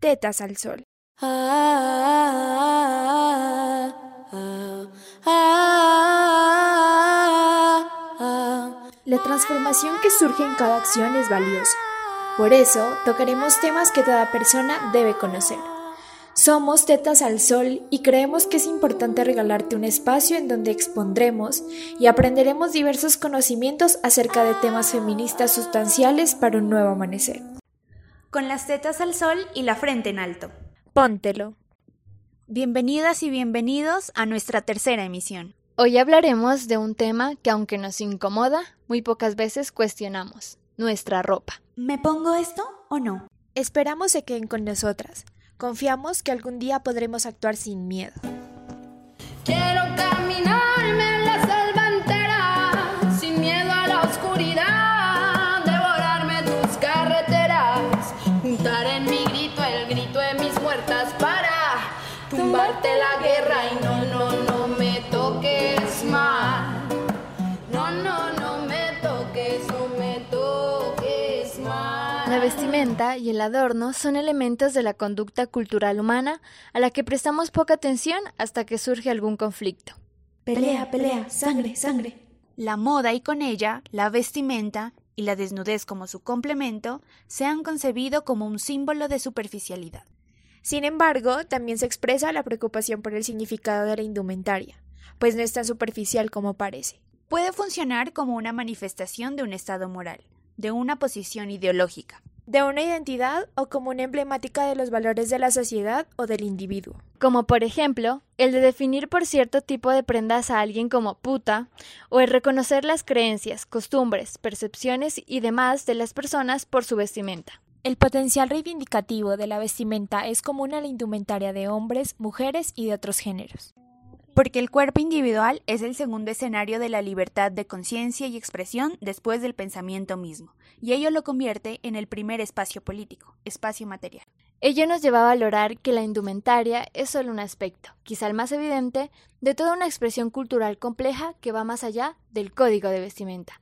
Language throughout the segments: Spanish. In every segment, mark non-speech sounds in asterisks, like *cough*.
Tetas al Sol. La transformación que surge en cada acción es valiosa. Por eso, tocaremos temas que toda persona debe conocer. Somos Tetas al Sol y creemos que es importante regalarte un espacio en donde expondremos y aprenderemos diversos conocimientos acerca de temas feministas sustanciales para un nuevo amanecer. Con las tetas al sol y la frente en alto. Póntelo. Bienvenidas y bienvenidos a nuestra tercera emisión. Hoy hablaremos de un tema que aunque nos incomoda, muy pocas veces cuestionamos, nuestra ropa. ¿Me pongo esto o no? Esperamos se queden con nosotras. Confiamos que algún día podremos actuar sin miedo. Quiero tumbarte la guerra y no, no, no me toques más. No, no, no me toques, no me toques más. La vestimenta y el adorno son elementos de la conducta cultural humana a la que prestamos poca atención hasta que surge algún conflicto. Pelea, pelea, sangre, sangre. La moda y con ella, la vestimenta y la desnudez como su complemento se han concebido como un símbolo de superficialidad. Sin embargo, también se expresa la preocupación por el significado de la indumentaria, pues no es tan superficial como parece. Puede funcionar como una manifestación de un estado moral, de una posición ideológica, de una identidad o como una emblemática de los valores de la sociedad o del individuo. Como por ejemplo, el de definir por cierto tipo de prendas a alguien como puta, o el reconocer las creencias, costumbres, percepciones y demás de las personas por su vestimenta. El potencial reivindicativo de la vestimenta es común a la indumentaria de hombres, mujeres y de otros géneros. Porque el cuerpo individual es el segundo escenario de la libertad de conciencia y expresión después del pensamiento mismo, y ello lo convierte en el primer espacio político, espacio material. Ello nos lleva a valorar que la indumentaria es solo un aspecto, quizá el más evidente, de toda una expresión cultural compleja que va más allá del código de vestimenta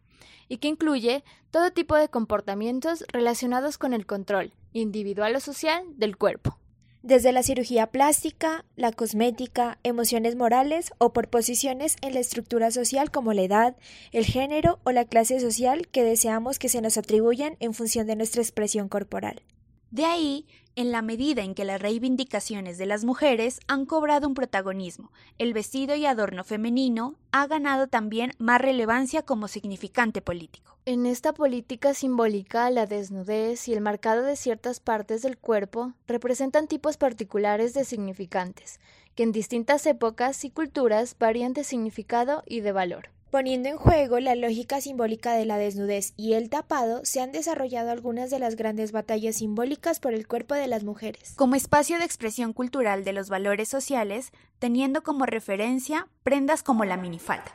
y que incluye todo tipo de comportamientos relacionados con el control, individual o social, del cuerpo. Desde la cirugía plástica, la cosmética, emociones morales o por posiciones en la estructura social como la edad, el género o la clase social que deseamos que se nos atribuyan en función de nuestra expresión corporal. De ahí, en la medida en que las reivindicaciones de las mujeres han cobrado un protagonismo, el vestido y adorno femenino ha ganado también más relevancia como significante político. En esta política simbólica, la desnudez y el marcado de ciertas partes del cuerpo representan tipos particulares de significantes, que en distintas épocas y culturas varían de significado y de valor. Poniendo en juego la lógica simbólica de la desnudez y el tapado, se han desarrollado algunas de las grandes batallas simbólicas por el cuerpo de las mujeres. Como espacio de expresión cultural de los valores sociales, teniendo como referencia prendas como la minifalda.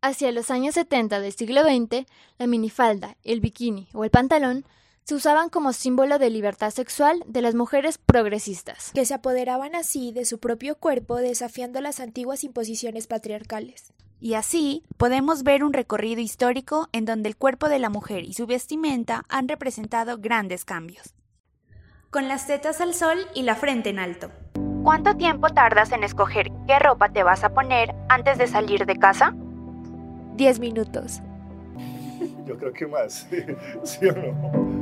Hacia los años 70 del siglo XX, la minifalda, el bikini o el pantalón se usaban como símbolo de libertad sexual de las mujeres progresistas, que se apoderaban así de su propio cuerpo desafiando las antiguas imposiciones patriarcales. Y así podemos ver un recorrido histórico en donde el cuerpo de la mujer y su vestimenta han representado grandes cambios. Con las tetas al sol y la frente en alto. ¿Cuánto tiempo tardas en escoger qué ropa te vas a poner antes de salir de casa? 10 minutos. Yo creo que más, *laughs* ¿sí o no?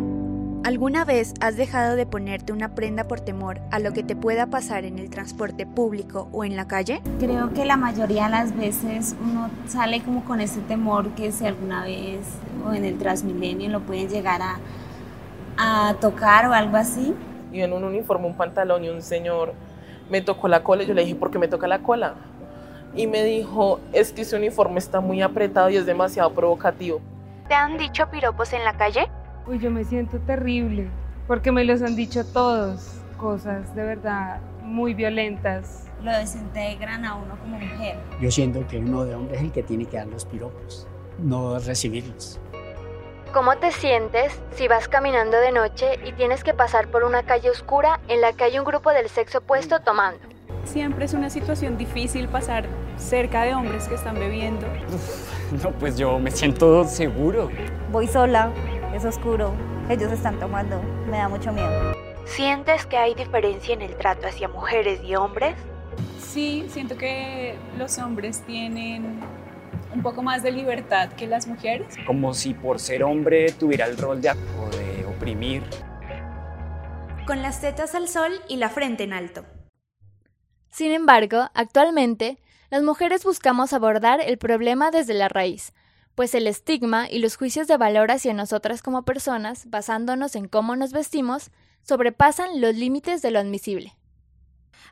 ¿Alguna vez has dejado de ponerte una prenda por temor a lo que te pueda pasar en el transporte público o en la calle? Creo que la mayoría de las veces uno sale como con ese temor que si alguna vez o en el Transmilenio lo pueden llegar a, a tocar o algo así. Y en un uniforme, un pantalón y un señor me tocó la cola y yo le dije, ¿por qué me toca la cola? Y me dijo, es que ese uniforme está muy apretado y es demasiado provocativo. ¿Te han dicho piropos en la calle? Uy, yo me siento terrible, porque me los han dicho todos, cosas de verdad muy violentas. Lo desintegran a uno como mujer. Yo siento que uno de hombre es el que tiene que dar los piropos, no recibirlos. ¿Cómo te sientes si vas caminando de noche y tienes que pasar por una calle oscura en la que hay un grupo del sexo opuesto tomando? Siempre es una situación difícil pasar cerca de hombres que están bebiendo. No, pues yo me siento seguro. Voy sola, es oscuro, ellos están tomando, me da mucho miedo. ¿Sientes que hay diferencia en el trato hacia mujeres y hombres? Sí, siento que los hombres tienen un poco más de libertad que las mujeres. Como si por ser hombre tuviera el rol de, de oprimir. Con las tetas al sol y la frente en alto. Sin embargo, actualmente, las mujeres buscamos abordar el problema desde la raíz, pues el estigma y los juicios de valor hacia nosotras como personas, basándonos en cómo nos vestimos, sobrepasan los límites de lo admisible.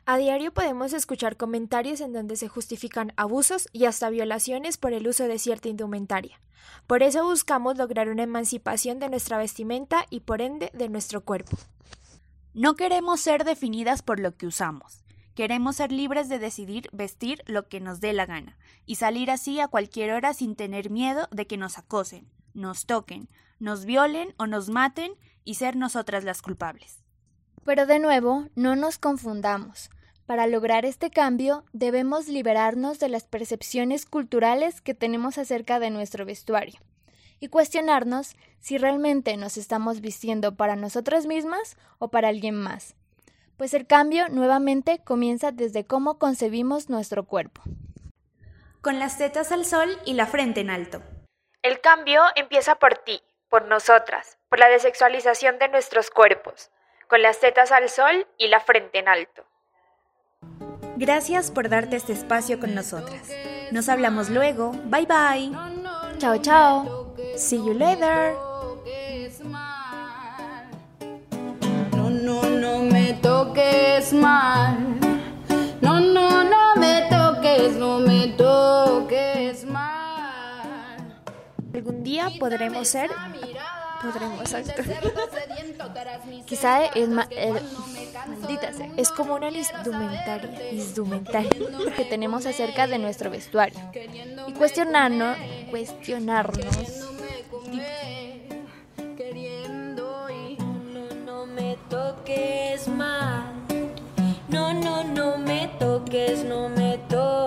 A diario podemos escuchar comentarios en donde se justifican abusos y hasta violaciones por el uso de cierta indumentaria. Por eso buscamos lograr una emancipación de nuestra vestimenta y por ende de nuestro cuerpo. No queremos ser definidas por lo que usamos. Queremos ser libres de decidir vestir lo que nos dé la gana y salir así a cualquier hora sin tener miedo de que nos acosen, nos toquen, nos violen o nos maten y ser nosotras las culpables. Pero de nuevo, no nos confundamos. Para lograr este cambio debemos liberarnos de las percepciones culturales que tenemos acerca de nuestro vestuario y cuestionarnos si realmente nos estamos vistiendo para nosotras mismas o para alguien más. Pues el cambio nuevamente comienza desde cómo concebimos nuestro cuerpo. Con las tetas al sol y la frente en alto. El cambio empieza por ti, por nosotras, por la desexualización de nuestros cuerpos, con las tetas al sol y la frente en alto. Gracias por darte este espacio con nosotras. Nos hablamos luego. Bye bye. Chao, chao. See you later. día podremos ser podremos Quizá es ma el, maldita sea, es como una indumentaria, indumentaria *laughs* que tenemos acerca de nuestro vestuario y cuestionarnos, cuestionarnos. No, no, no me toques, no me toques.